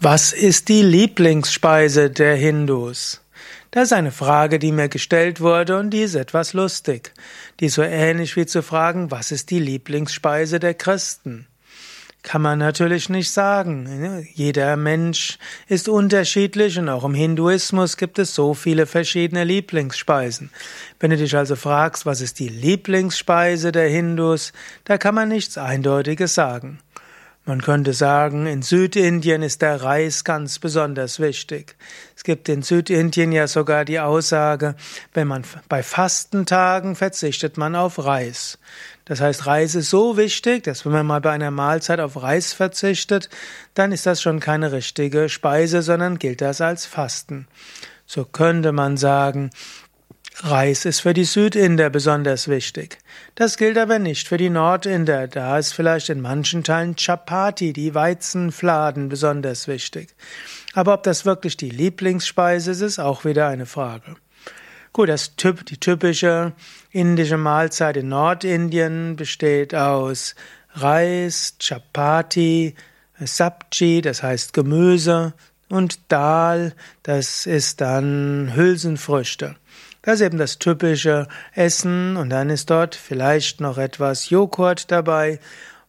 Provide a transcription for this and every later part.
Was ist die Lieblingsspeise der Hindus? Das ist eine Frage, die mir gestellt wurde und die ist etwas lustig. Die ist so ähnlich wie zu fragen, was ist die Lieblingsspeise der Christen? Kann man natürlich nicht sagen. Jeder Mensch ist unterschiedlich und auch im Hinduismus gibt es so viele verschiedene Lieblingsspeisen. Wenn du dich also fragst, was ist die Lieblingsspeise der Hindus, da kann man nichts Eindeutiges sagen. Man könnte sagen, in Südindien ist der Reis ganz besonders wichtig. Es gibt in Südindien ja sogar die Aussage, wenn man bei Fastentagen verzichtet man auf Reis. Das heißt, Reis ist so wichtig, dass wenn man mal bei einer Mahlzeit auf Reis verzichtet, dann ist das schon keine richtige Speise, sondern gilt das als Fasten. So könnte man sagen, Reis ist für die Südinder besonders wichtig. Das gilt aber nicht für die Nordinder. Da ist vielleicht in manchen Teilen Chapati, die Weizenfladen, besonders wichtig. Aber ob das wirklich die Lieblingsspeise ist, ist auch wieder eine Frage. Gut, das typ, die typische indische Mahlzeit in Nordindien besteht aus Reis, Chapati, Sabji, das heißt Gemüse, und Dal, das ist dann Hülsenfrüchte. Das ist eben das typische Essen und dann ist dort vielleicht noch etwas Joghurt dabei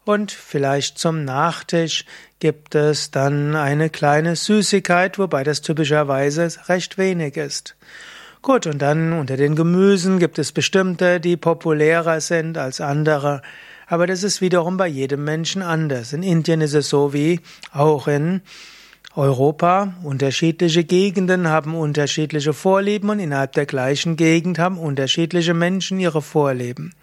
und vielleicht zum Nachtisch gibt es dann eine kleine Süßigkeit, wobei das typischerweise recht wenig ist. Gut, und dann unter den Gemüsen gibt es bestimmte, die populärer sind als andere. Aber das ist wiederum bei jedem Menschen anders. In Indien ist es so wie auch in Europa, unterschiedliche Gegenden haben unterschiedliche Vorlieben und innerhalb der gleichen Gegend haben unterschiedliche Menschen ihre Vorlieben.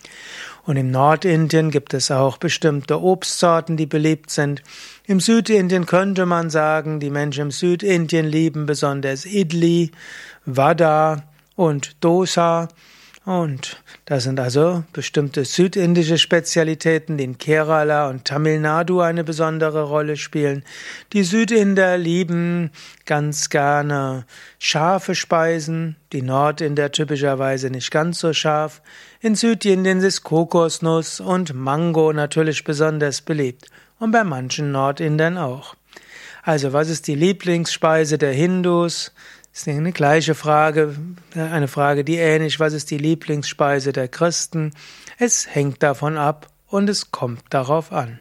Und im Nordindien gibt es auch bestimmte Obstsorten, die beliebt sind. Im Südindien könnte man sagen, die Menschen im Südindien lieben besonders Idli, Vada und Dosa. Und das sind also bestimmte südindische Spezialitäten, die in Kerala und Tamil Nadu eine besondere Rolle spielen. Die Südinder lieben ganz gerne scharfe Speisen, die Nordinder typischerweise nicht ganz so scharf. In Südindien ist Kokosnuss und Mango natürlich besonders beliebt und bei manchen Nordindern auch. Also, was ist die Lieblingsspeise der Hindus? Ist eine gleiche Frage, eine Frage, die ähnlich, was ist die Lieblingsspeise der Christen? Es hängt davon ab und es kommt darauf an.